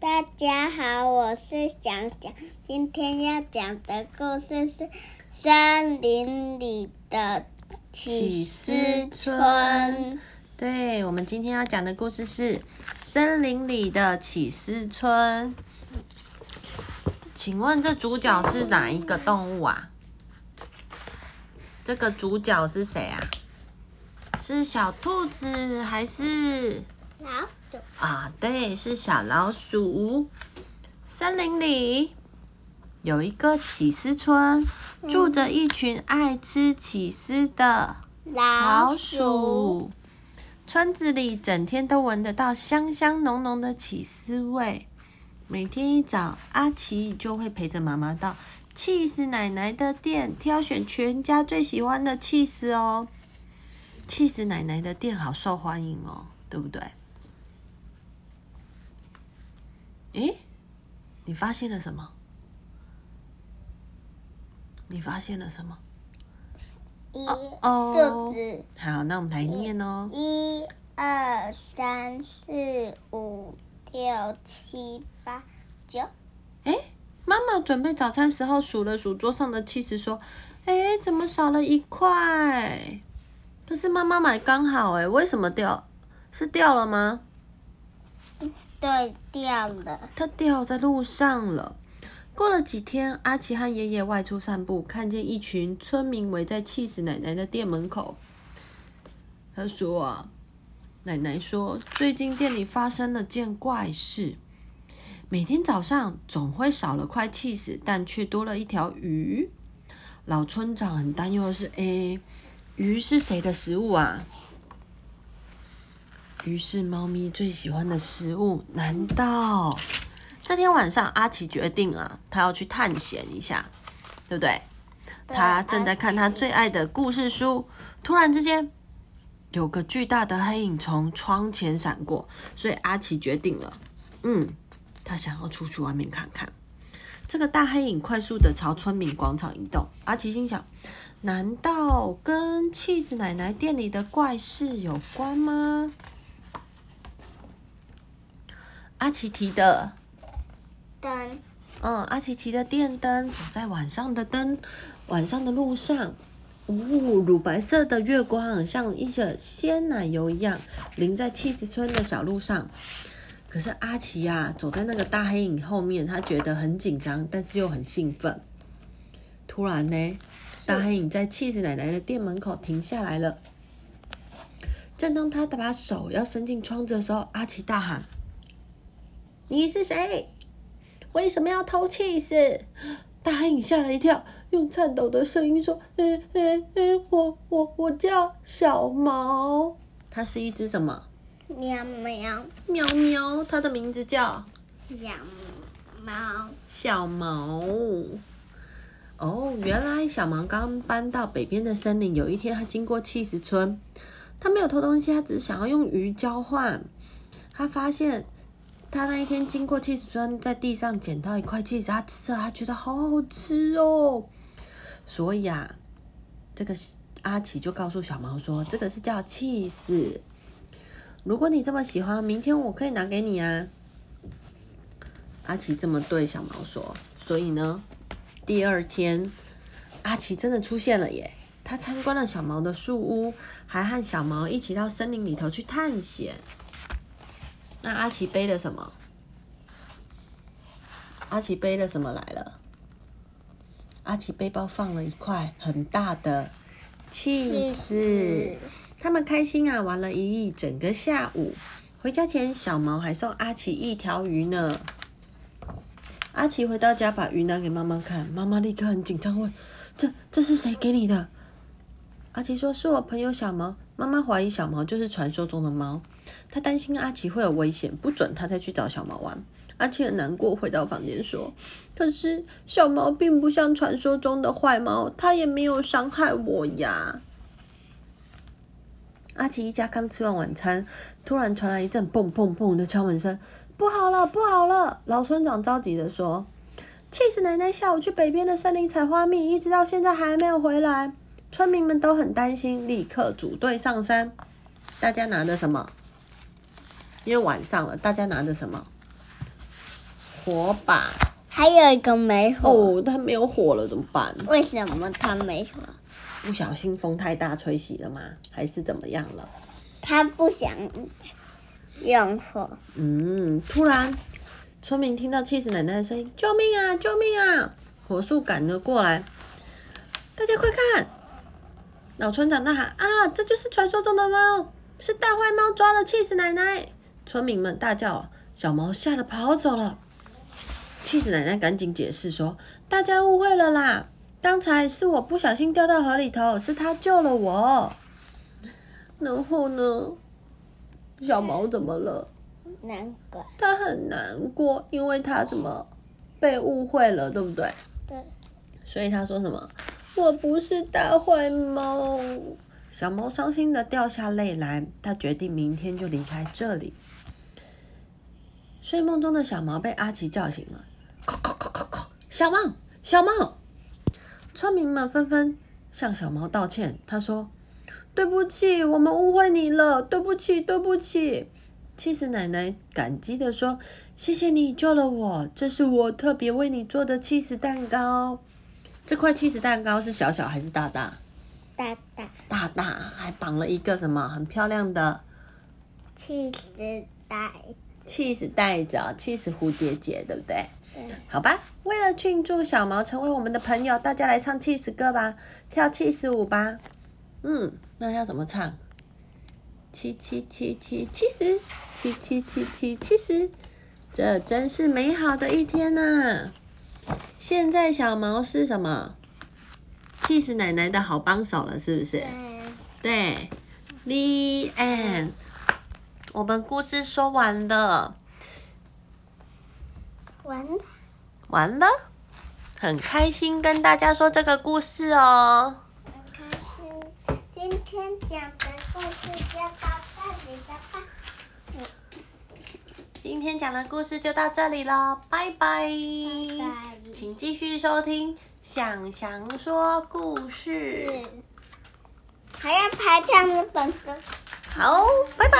大家好，我是想想，今天要讲的故事是《森林里的起司村》。对，我们今天要讲的故事是《森林里的起司村》。请问这主角是哪一个动物啊？这个主角是谁啊？是小兔子还是？啊，对，是小老鼠。森林里有一个起司村，住着一群爱吃起司的老鼠。村子里整天都闻得到香香浓浓的起司味。每天一早，阿奇就会陪着妈妈到气死奶奶的店，挑选全家最喜欢的气司哦。气死奶奶的店好受欢迎哦，对不对？诶，你发现了什么？你发现了什么？一哦数字好，那我们来念哦。一二三四五六七八九，哎，妈妈准备早餐时候数了数桌上的气司，说：“哎，怎么少了一块？可是妈妈买刚好，哎，为什么掉？是掉了吗？对，掉了。它掉在路上了。”过了几天，阿奇和爷爷外出散步，看见一群村民围在气死奶奶的店门口。他说：“啊，奶奶说，最近店里发生了件怪事，每天早上总会少了块气死，但却多了一条鱼。老村长很担忧的是，诶，鱼是谁的食物啊？鱼是猫咪最喜欢的食物，难道？”这天晚上，阿奇决定啊，他要去探险一下，对不对？对他正在看他最爱的故事书，突然之间，有个巨大的黑影从窗前闪过，所以阿奇决定了，嗯，他想要出去外面看看。这个大黑影快速的朝村民广场移动，阿奇心想：难道跟气死奶奶店里的怪事有关吗？阿奇提的灯嗯，阿奇提的电灯走在晚上的灯，晚上的路上，哦，乳白色的月光像一个鲜奶油一样淋在气死村的小路上。可是阿奇呀、走在那个大黑影后面，他觉得很紧张，但是又很兴奋。突然呢，大黑影在气死奶奶的店门口停下来了。正当他把手要伸进窗子的时候，阿奇大喊：“你是谁？”为什么要偷气死？大黑影吓了一跳，用颤抖的声音说：“嗯嗯嗯，我我我叫小毛，它是一只什么？喵喵喵喵，它的名字叫小猫，小毛。哦，原来小毛刚搬到北边的森林。有一天，他经过气死村，他没有偷东西，他只是想要用鱼交换。他发现。他那一天经过气死村，在地上捡到一块气死，他吃了，他觉得好好吃哦。所以啊，这个阿奇就告诉小毛说：“这个是叫气死。如果你这么喜欢，明天我可以拿给你啊。”阿奇这么对小毛说。所以呢，第二天阿奇真的出现了耶！他参观了小毛的树屋，还和小毛一起到森林里头去探险。那阿奇背了什么？阿奇背了什么来了？阿奇背包放了一块很大的气死。他们开心啊，玩了一整个下午。回家前，小毛还送阿奇一条鱼呢。阿奇回到家，把鱼拿给妈妈看，妈妈立刻很紧张，问：“这这是谁给你的？”阿奇说：“是我朋友小毛。”妈妈怀疑小毛就是传说中的猫。她担心阿奇会有危险，不准他再去找小毛玩。阿奇很难过，回到房间说：“可是小毛并不像传说中的坏猫，它也没有伤害我呀。”阿奇一家刚吃完晚餐，突然传来一阵砰砰砰的敲门声。不好了，不好了！老村长着急的说：“气死奶奶下午去北边的森林采花蜜，一直到现在还没有回来。”村民们都很担心，立刻组队上山。大家拿着什么？因为晚上了，大家拿着什么？火把。还有一个没火。哦，他没有火了，怎么办？为什么他没火？不小心风太大吹熄了吗？还是怎么样了？他不想用火。嗯，突然，村民听到气死奶奶的声音：“救命啊！救命啊！”火速赶了过来，大家快看！老村长呐喊：“啊，这就是传说中的猫，是大坏猫抓了气死奶奶！”村民们大叫，小毛吓得跑走了。气死奶奶赶紧解释说：“大家误会了啦，刚才是我不小心掉到河里头，是他救了我。”然后呢？小毛怎么了？难过。他很难过，因为他怎么被误会了，对不对？对。所以他说什么？我不是大坏猫。小猫伤心的掉下泪来，他决定明天就离开这里。睡梦中的小毛被阿奇叫醒了。小猫，小猫！村民们纷纷向小猫道歉。他说：“对不起，我们误会你了，对不起，对不起。”气死奶奶感激的说：“谢谢你救了我，这是我特别为你做的气死蛋糕。这块气死蛋糕是小小还是大大？大大大大，还绑了一个什么很漂亮的气死袋气死袋子啊，气死蝴蝶结，对不对？对。好吧，为了庆祝小毛成为我们的朋友，大家来唱气死歌吧，跳气死舞吧。嗯，那要怎么唱？七七七七七十，七七七七七十，这真是美好的一天呐！现在小毛是什么？气死奶奶的好帮手了，是不是？对。The end。我们故事说完了。完了。完了。很开心跟大家说这个故事哦。很开心，今天讲的故事就到这里了吧。今天讲的故事就到这里了，拜拜。拜拜。请继续收听《想想说故事》。还要排唱日本子。好，拜拜。